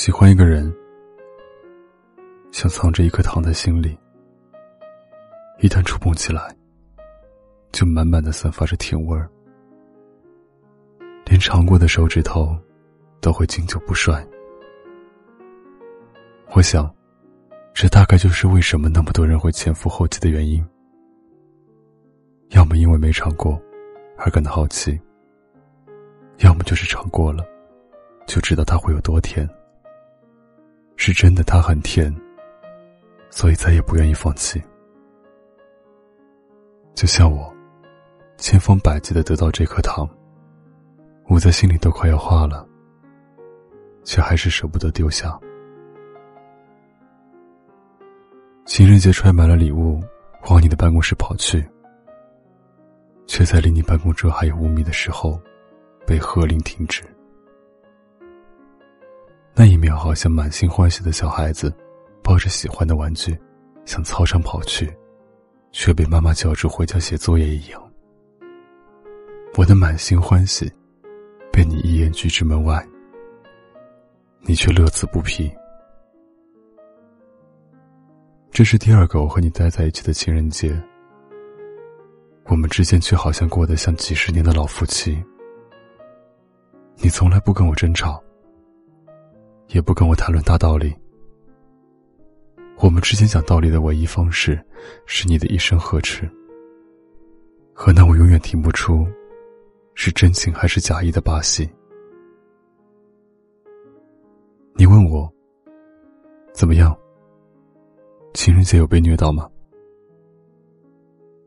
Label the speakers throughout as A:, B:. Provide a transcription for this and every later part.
A: 喜欢一个人，像藏着一颗糖在心里，一旦触碰起来，就满满的散发着甜味儿，连尝过的手指头都会经久不衰。我想，这大概就是为什么那么多人会前赴后继的原因。要么因为没尝过，而感到好奇；要么就是尝过了，就知道它会有多甜。是真的，它很甜，所以再也不愿意放弃。就像我，千方百计的得到这颗糖，捂在心里都快要化了，却还是舍不得丢下。情人节揣满了礼物，往你的办公室跑去，却在离你办公桌还有五米的时候，被喝令停止。那一秒，好像满心欢喜的小孩子，抱着喜欢的玩具，向操场跑去，却被妈妈叫住回家写作业一样。我的满心欢喜，被你一眼拒之门外，你却乐此不疲。这是第二个我和你待在一起的情人节，我们之间却好像过得像几十年的老夫妻。你从来不跟我争吵，也不跟我谈论大道理。我们之间讲道理的唯一方式，是你的一声呵斥，和那我永远听不出是真情还是假意的把戏。你问我怎么样？情人节有被虐到吗？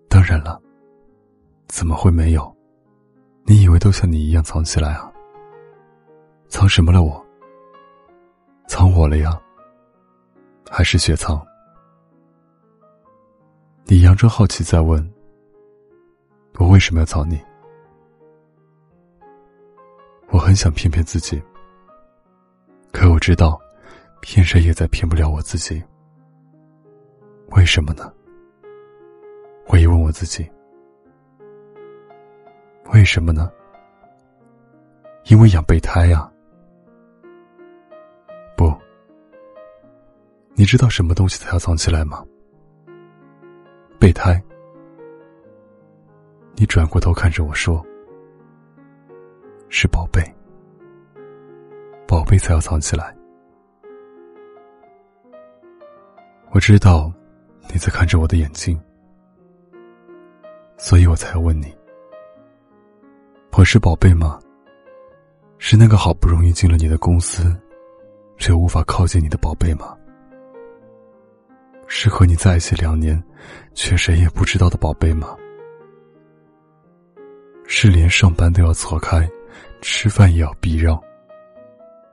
A: 当然了，怎么会没有？你以为都像你一样藏起来啊？藏什么了我？藏我了呀？还是雪藏？你佯装好奇在问，我为什么要藏你？我很想骗骗自己，可我知道，骗谁也再骗不了我自己。为什么呢？我一问我自己，为什么呢？因为养备胎呀。你知道什么东西才要藏起来吗？备胎。你转过头看着我说：“是宝贝，宝贝才要藏起来。”我知道。你在看着我的眼睛，所以我才要问你：我是宝贝吗？是那个好不容易进了你的公司，却无法靠近你的宝贝吗？是和你在一起两年，却谁也不知道的宝贝吗？是连上班都要错开，吃饭也要避让，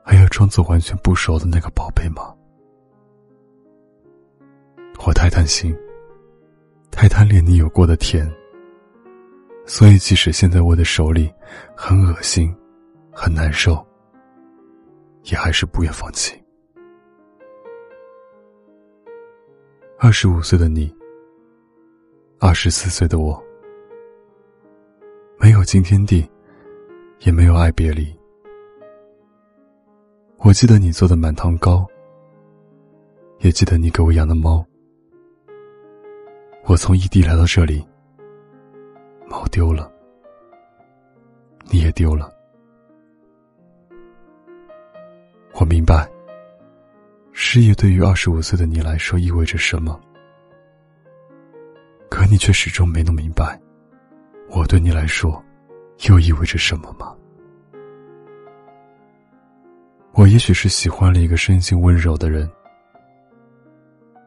A: 还要装作完全不熟的那个宝贝吗？我太贪心，太贪恋你有过的甜，所以即使现在握在手里很恶心、很难受，也还是不愿放弃。二十五岁的你，二十四岁的我，没有惊天地，也没有爱别离。我记得你做的满堂糕，也记得你给我养的猫。我从异地来到这里，猫丢了，你也丢了。我明白，事业对于二十五岁的你来说意味着什么，可你却始终没弄明白，我对你来说又意味着什么吗？我也许是喜欢了一个生性温柔的人，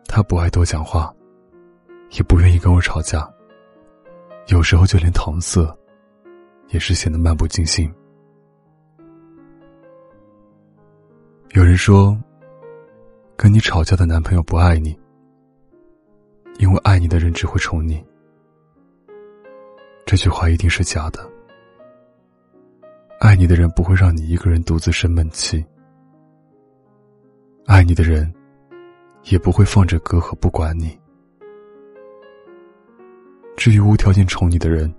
A: 他不爱多讲话。也不愿意跟我吵架，有时候就连搪塞，也是显得漫不经心。有人说，跟你吵架的男朋友不爱你，因为爱你的人只会宠你。这句话一定是假的。爱你的人不会让你一个人独自生闷气，爱你的人也不会放着隔阂不管你。至于无条件宠你的人，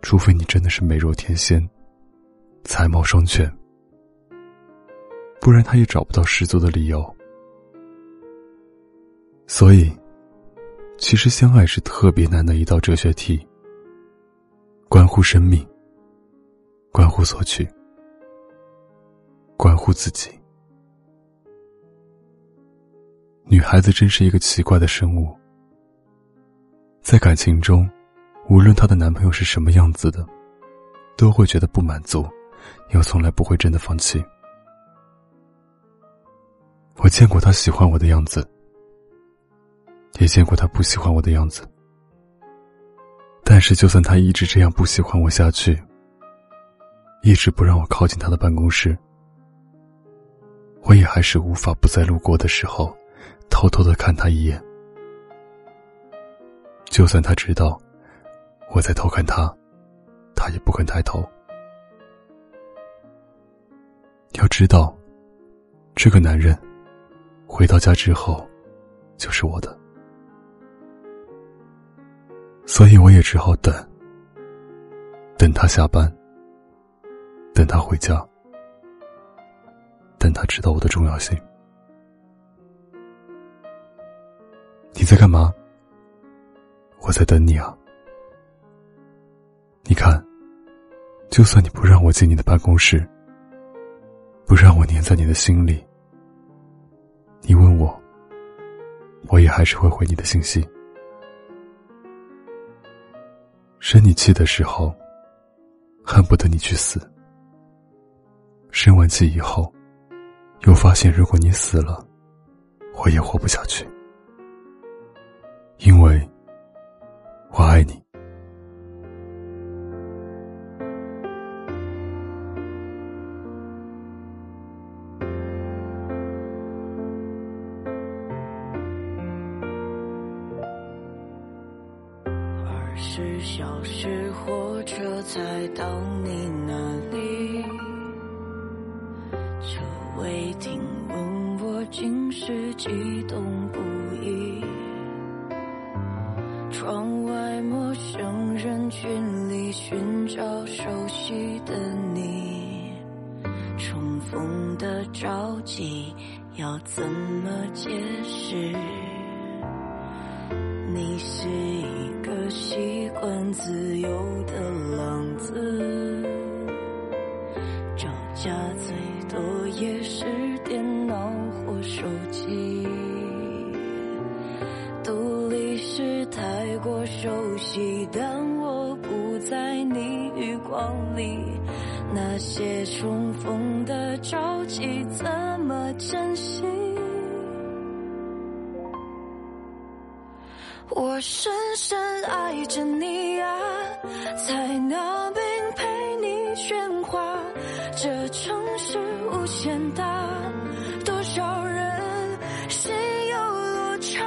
A: 除非你真的是美若天仙、才貌双全，不然他也找不到十足的理由。所以，其实相爱是特别难的一道哲学题，关乎生命，关乎索取，关乎自己。女孩子真是一个奇怪的生物，在感情中，无论她的男朋友是什么样子的，都会觉得不满足，又从来不会真的放弃。我见过他喜欢我的样子，也见过他不喜欢我的样子。但是，就算他一直这样不喜欢我下去，一直不让我靠近他的办公室，我也还是无法不在路过的时候。偷偷的看他一眼，就算他知道我在偷看他，他也不肯抬头。要知道，这个男人回到家之后就是我的，所以我也只好等，等他下班，等他回家，等他知道我的重要性。你在干嘛？我在等你啊。你看，就算你不让我进你的办公室，不让我黏在你的心里，我也还是会回你的信息。生你气的时候，恨不得你去死；生完气以后，又发现如果你死了，我也活不下去。因为
B: 十小时火车才到你那里，车未停问我竟是激动不已。窗外陌生人群里寻找熟悉的你，重逢的着急要怎么解释？你是一个习惯自由的浪子，找家最多也是电脑或手机。独立是太过熟悉，但我不在你余光里。那些重逢的着急，怎么珍惜？我深深爱着你啊，在那边陪你喧哗。这城市无限大，多少人心有落差。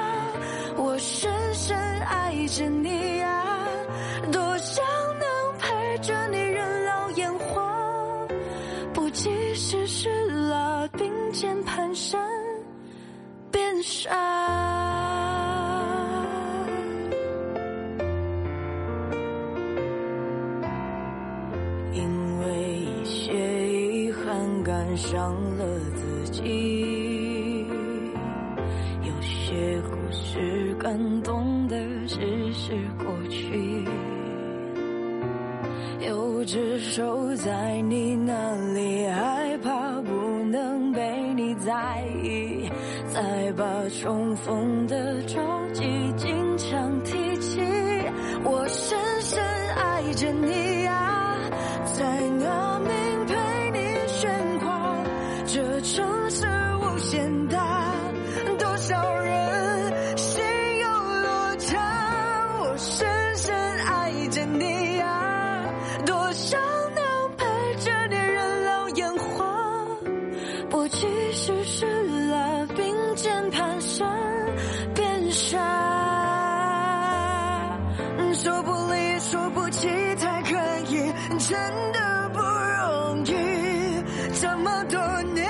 B: 我深深。爱着你啊，多想能陪着你人老眼花，不计世事了，并肩蹒跚变傻。伤了自己，有些故事感动的。只是过去，有只手在你那里，害怕不能被你在意，再把重逢的着急经常提起。我深深爱着你啊，在那我其实是了并肩攀山变傻说不离，说不弃，才可以，真的不容易。这么多年，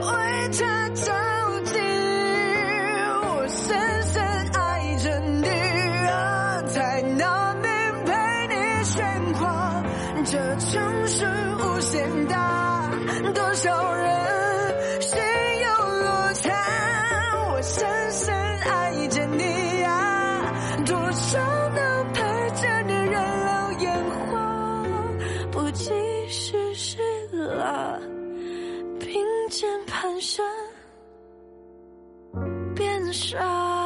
B: 为他着急，我深深爱着你啊，在那边陪你喧哗，这城市无限大。多少人心有落差？我深深爱着你啊，多少能陪着你人老烟花，不计世事啊，并肩蹒跚，变傻。